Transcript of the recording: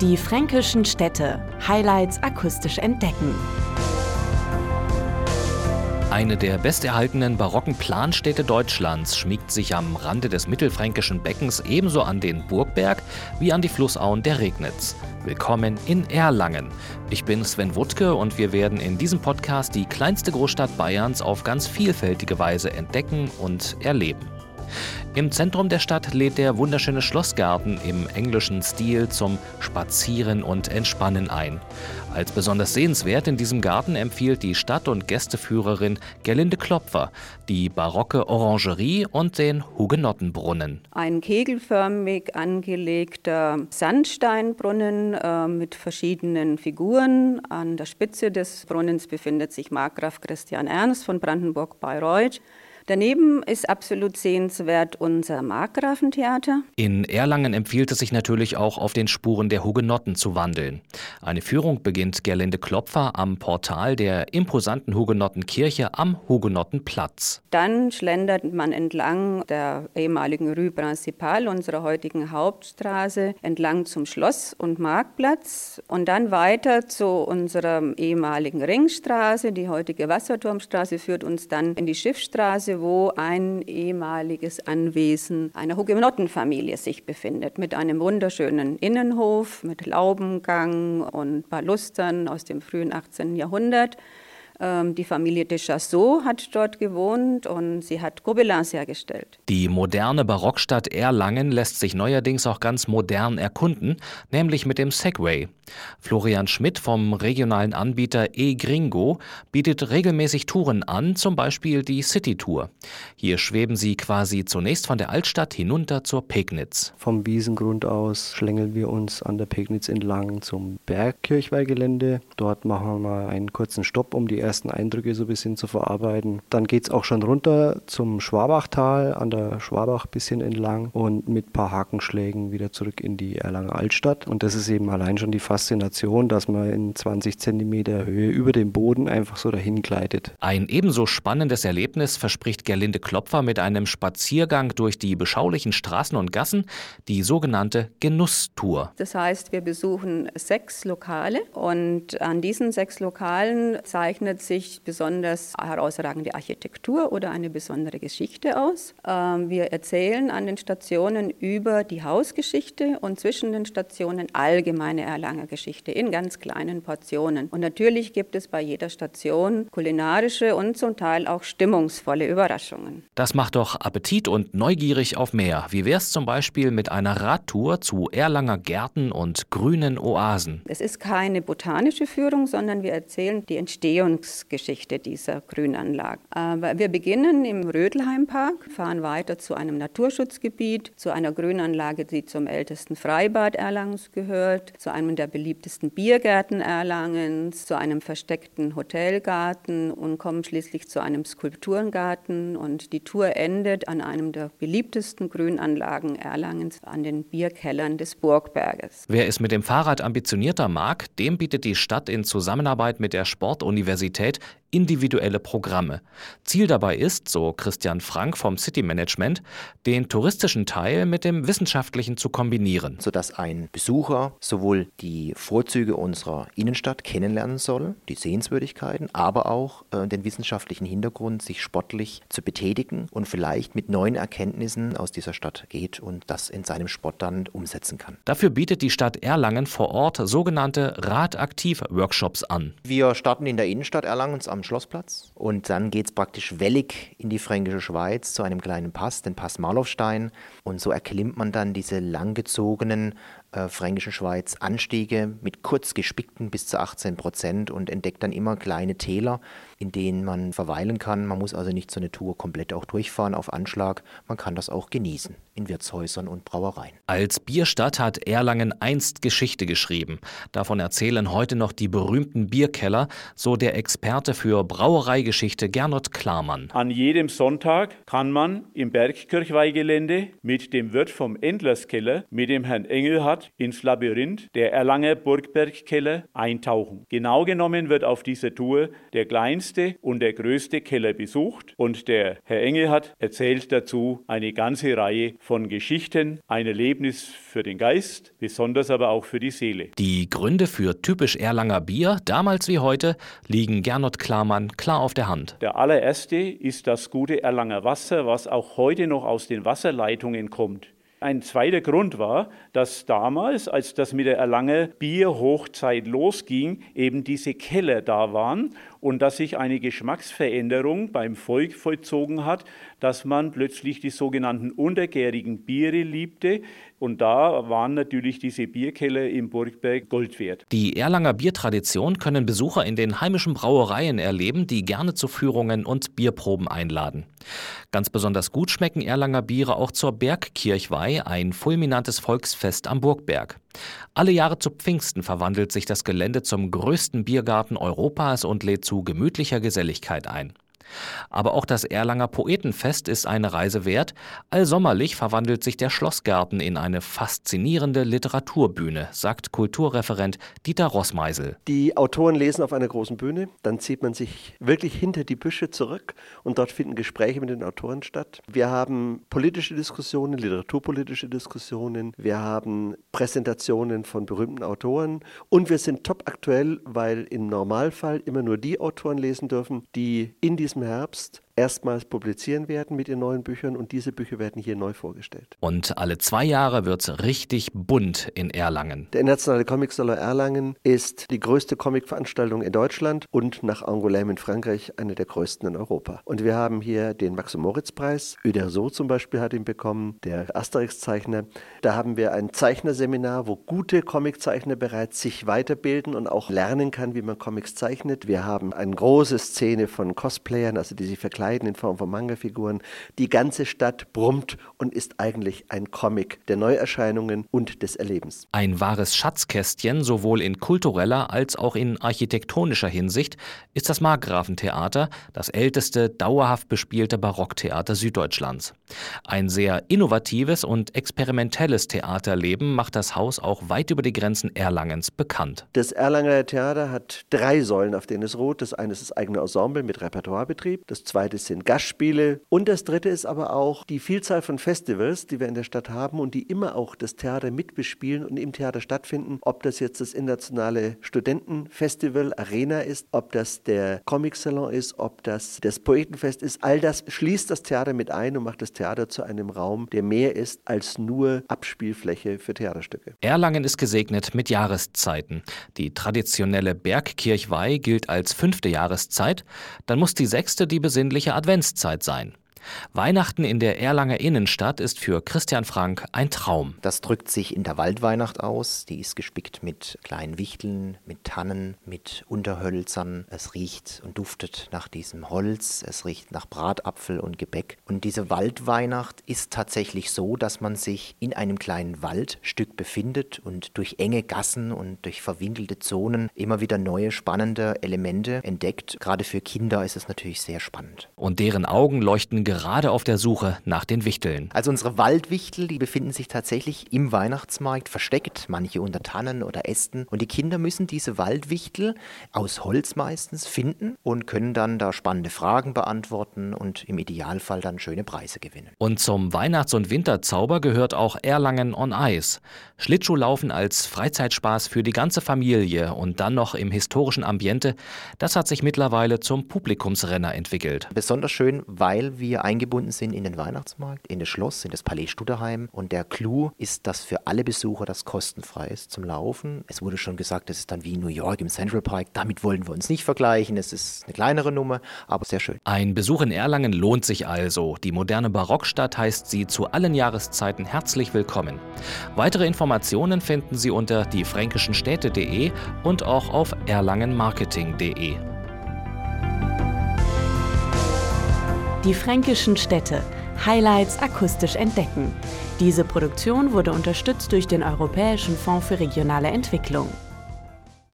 Die fränkischen Städte. Highlights akustisch entdecken. Eine der besterhaltenen barocken Planstädte Deutschlands schmiegt sich am Rande des mittelfränkischen Beckens ebenso an den Burgberg wie an die Flussauen der Regnitz. Willkommen in Erlangen. Ich bin Sven Wuttke und wir werden in diesem Podcast die kleinste Großstadt Bayerns auf ganz vielfältige Weise entdecken und erleben. Im Zentrum der Stadt lädt der wunderschöne Schlossgarten im englischen Stil zum Spazieren und Entspannen ein. Als besonders sehenswert in diesem Garten empfiehlt die Stadt- und Gästeführerin Gerlinde Klopfer die barocke Orangerie und den Hugenottenbrunnen. Ein kegelförmig angelegter Sandsteinbrunnen äh, mit verschiedenen Figuren. An der Spitze des Brunnens befindet sich Markgraf Christian Ernst von Brandenburg-Bayreuth. Daneben ist absolut sehenswert unser Markgrafentheater. In Erlangen empfiehlt es sich natürlich auch auf den Spuren der Hugenotten zu wandeln. Eine Führung beginnt Gerlinde Klopfer am Portal der imposanten Hugenottenkirche am Hugenottenplatz. Dann schlendert man entlang der ehemaligen Rue Principale, unserer heutigen Hauptstraße, entlang zum Schloss und Marktplatz und dann weiter zu unserer ehemaligen Ringstraße. Die heutige Wasserturmstraße führt uns dann in die Schiffstraße, wo ein ehemaliges Anwesen einer Hugenottenfamilie sich befindet, mit einem wunderschönen Innenhof, mit Laubengang und Balustern aus dem frühen 18. Jahrhundert. Ähm, die Familie de Chassot hat dort gewohnt und sie hat Gobelins hergestellt. Die moderne Barockstadt Erlangen lässt sich neuerdings auch ganz modern erkunden, nämlich mit dem Segway. Florian Schmidt vom regionalen Anbieter eGringo bietet regelmäßig Touren an, zum Beispiel die City Tour. Hier schweben sie quasi zunächst von der Altstadt hinunter zur Pegnitz. Vom Wiesengrund aus schlängeln wir uns an der Pegnitz entlang zum Bergkirchweihgelände. Dort machen wir mal einen kurzen Stopp, um die ersten Eindrücke so ein bisschen zu verarbeiten. Dann geht es auch schon runter zum Schwabachtal, an der Schwabach ein bisschen entlang und mit ein paar Hakenschlägen wieder zurück in die Erlanger Altstadt. Und das ist eben allein schon die Faszination, dass man in 20 Zentimeter Höhe über dem Boden einfach so dahin gleitet. Ein ebenso spannendes Erlebnis verspricht Gerlinde Klopfer mit einem Spaziergang durch die beschaulichen Straßen und Gassen, die sogenannte Genusstour. Das heißt, wir besuchen sechs Lokale und an diesen sechs Lokalen zeichnet zeichnet sich besonders herausragende Architektur oder eine besondere Geschichte aus. Ähm, wir erzählen an den Stationen über die Hausgeschichte und zwischen den Stationen allgemeine Erlanger Geschichte in ganz kleinen Portionen. Und natürlich gibt es bei jeder Station kulinarische und zum Teil auch stimmungsvolle Überraschungen. Das macht doch Appetit und neugierig auf mehr. Wie wäre es zum Beispiel mit einer Radtour zu Erlanger Gärten und grünen Oasen? Es ist keine botanische Führung, sondern wir erzählen die Entstehungs Entwicklungsgeschichte dieser Grünanlage. Wir beginnen im Rödelheimpark, fahren weiter zu einem Naturschutzgebiet, zu einer Grünanlage, die zum ältesten Freibad Erlangens gehört, zu einem der beliebtesten Biergärten Erlangens, zu einem versteckten Hotelgarten und kommen schließlich zu einem Skulpturengarten. Und die Tour endet an einem der beliebtesten Grünanlagen Erlangens, an den Bierkellern des Burgberges. Wer es mit dem Fahrrad ambitionierter mag, dem bietet die Stadt in Zusammenarbeit mit der Sportuniversität Universität individuelle Programme. Ziel dabei ist, so Christian Frank vom City Management, den touristischen Teil mit dem wissenschaftlichen zu kombinieren. Sodass ein Besucher sowohl die Vorzüge unserer Innenstadt kennenlernen soll, die Sehenswürdigkeiten, aber auch äh, den wissenschaftlichen Hintergrund, sich sportlich zu betätigen und vielleicht mit neuen Erkenntnissen aus dieser Stadt geht und das in seinem Sport dann umsetzen kann. Dafür bietet die Stadt Erlangen vor Ort sogenannte Radaktiv-Workshops an. Wir starten in der Innenstadt Erlangens am Schlossplatz. Und dann geht es praktisch wellig in die fränkische Schweiz zu einem kleinen Pass, den Pass Marlowstein und so erklimmt man dann diese langgezogenen äh, Fränkischen Schweiz Anstiege mit kurz gespickten bis zu 18 Prozent und entdeckt dann immer kleine Täler, in denen man verweilen kann. Man muss also nicht so eine Tour komplett auch durchfahren auf Anschlag. Man kann das auch genießen in Wirtshäusern und Brauereien. Als Bierstadt hat Erlangen einst Geschichte geschrieben. Davon erzählen heute noch die berühmten Bierkeller, so der Experte für Brauereigeschichte Gernot Klarmann. An jedem Sonntag kann man im Bergkirchweihgelände mit dem Wirt vom Endlerskeller, mit dem Herrn Engelhardt, Stadt ins Labyrinth der Erlanger Burgbergkeller eintauchen. Genau genommen wird auf dieser Tour der kleinste und der größte Keller besucht und der Herr Engelhardt erzählt dazu eine ganze Reihe von Geschichten, ein Erlebnis für den Geist, besonders aber auch für die Seele. Die Gründe für typisch Erlanger Bier, damals wie heute, liegen Gernot Klarmann klar auf der Hand. Der allererste ist das gute Erlanger Wasser, was auch heute noch aus den Wasserleitungen kommt. Ein zweiter Grund war, dass damals, als das mit der Erlanger Bierhochzeit losging, eben diese Keller da waren und dass sich eine Geschmacksveränderung beim Volk vollzogen hat, dass man plötzlich die sogenannten untergärigen Biere liebte. Und da waren natürlich diese Bierkeller im Burgberg Gold wert. Die Erlanger Biertradition können Besucher in den heimischen Brauereien erleben, die gerne zu Führungen und Bierproben einladen. Ganz besonders gut schmecken Erlanger Biere auch zur Bergkirchweih, ein fulminantes Volksfest am Burgberg. Alle Jahre zu Pfingsten verwandelt sich das Gelände zum größten Biergarten Europas und lädt zu gemütlicher Geselligkeit ein. Aber auch das Erlanger Poetenfest ist eine Reise wert. Allsommerlich verwandelt sich der Schlossgarten in eine faszinierende Literaturbühne, sagt Kulturreferent Dieter Rossmeisel. Die Autoren lesen auf einer großen Bühne, dann zieht man sich wirklich hinter die Büsche zurück und dort finden Gespräche mit den Autoren statt. Wir haben politische Diskussionen, literaturpolitische Diskussionen, wir haben Präsentationen von berühmten Autoren und wir sind top aktuell, weil im Normalfall immer nur die Autoren lesen dürfen, die in diesem diesem Herbst erstmals publizieren werden mit ihren neuen Büchern und diese Bücher werden hier neu vorgestellt. Und alle zwei Jahre wird es richtig bunt in Erlangen. Der Internationale Comic Salon Erlangen ist die größte Comicveranstaltung in Deutschland und nach Angoulême in Frankreich eine der größten in Europa. Und wir haben hier den Max-Moritz-Preis. Uderso zum Beispiel hat ihn bekommen, der Asterix-Zeichner. Da haben wir ein Zeichnerseminar, wo gute Comiczeichner bereits sich weiterbilden und auch lernen kann, wie man Comics zeichnet. Wir haben eine große Szene von Cosplayern, also die sich verkleiden Kleiden in Form von Manga-Figuren. Die ganze Stadt brummt und ist eigentlich ein Comic der Neuerscheinungen und des Erlebens. Ein wahres Schatzkästchen, sowohl in kultureller als auch in architektonischer Hinsicht, ist das Markgrafentheater, das älteste dauerhaft bespielte Barocktheater Süddeutschlands. Ein sehr innovatives und experimentelles Theaterleben macht das Haus auch weit über die Grenzen Erlangens bekannt. Das Erlanger Theater hat drei Säulen, auf denen es ruht. Das eine ist das eigene Ensemble mit Repertoirebetrieb. Das zweite das sind Gastspiele. Und das dritte ist aber auch die Vielzahl von Festivals, die wir in der Stadt haben und die immer auch das Theater mitbespielen und im Theater stattfinden. Ob das jetzt das internationale Studentenfestival Arena ist, ob das der Comic Salon ist, ob das das Poetenfest ist, all das schließt das Theater mit ein und macht das Theater zu einem Raum, der mehr ist als nur Abspielfläche für Theaterstücke. Erlangen ist gesegnet mit Jahreszeiten. Die traditionelle Bergkirchweih gilt als fünfte Jahreszeit, dann muss die sechste die besinnliche christliche Adventszeit sein. Weihnachten in der Erlanger Innenstadt ist für Christian Frank ein Traum. Das drückt sich in der Waldweihnacht aus. Die ist gespickt mit kleinen Wichteln, mit Tannen, mit Unterhölzern. Es riecht und duftet nach diesem Holz. Es riecht nach Bratapfel und Gebäck. Und diese Waldweihnacht ist tatsächlich so, dass man sich in einem kleinen Waldstück befindet und durch enge Gassen und durch verwinkelte Zonen immer wieder neue spannende Elemente entdeckt. Gerade für Kinder ist es natürlich sehr spannend. Und deren Augen leuchten gerade auf der Suche nach den Wichteln. Also unsere Waldwichtel, die befinden sich tatsächlich im Weihnachtsmarkt versteckt, manche unter Tannen oder Ästen. Und die Kinder müssen diese Waldwichtel aus Holz meistens finden und können dann da spannende Fragen beantworten und im Idealfall dann schöne Preise gewinnen. Und zum Weihnachts- und Winterzauber gehört auch Erlangen on Ice. Schlittschuhlaufen als Freizeitspaß für die ganze Familie und dann noch im historischen Ambiente, das hat sich mittlerweile zum Publikumsrenner entwickelt. Besonders schön, weil wir wir eingebunden sind in den Weihnachtsmarkt, in das Schloss, in das Palais Studerheim. Und der Clou ist, dass für alle Besucher das kostenfrei ist zum Laufen. Es wurde schon gesagt, das ist dann wie New York im Central Park. Damit wollen wir uns nicht vergleichen. Es ist eine kleinere Nummer, aber sehr schön. Ein Besuch in Erlangen lohnt sich also. Die moderne Barockstadt heißt Sie zu allen Jahreszeiten herzlich willkommen. Weitere Informationen finden Sie unter diefränkischenstädte.de und auch auf erlangenmarketing.de. Die fränkischen Städte. Highlights akustisch entdecken. Diese Produktion wurde unterstützt durch den Europäischen Fonds für regionale Entwicklung.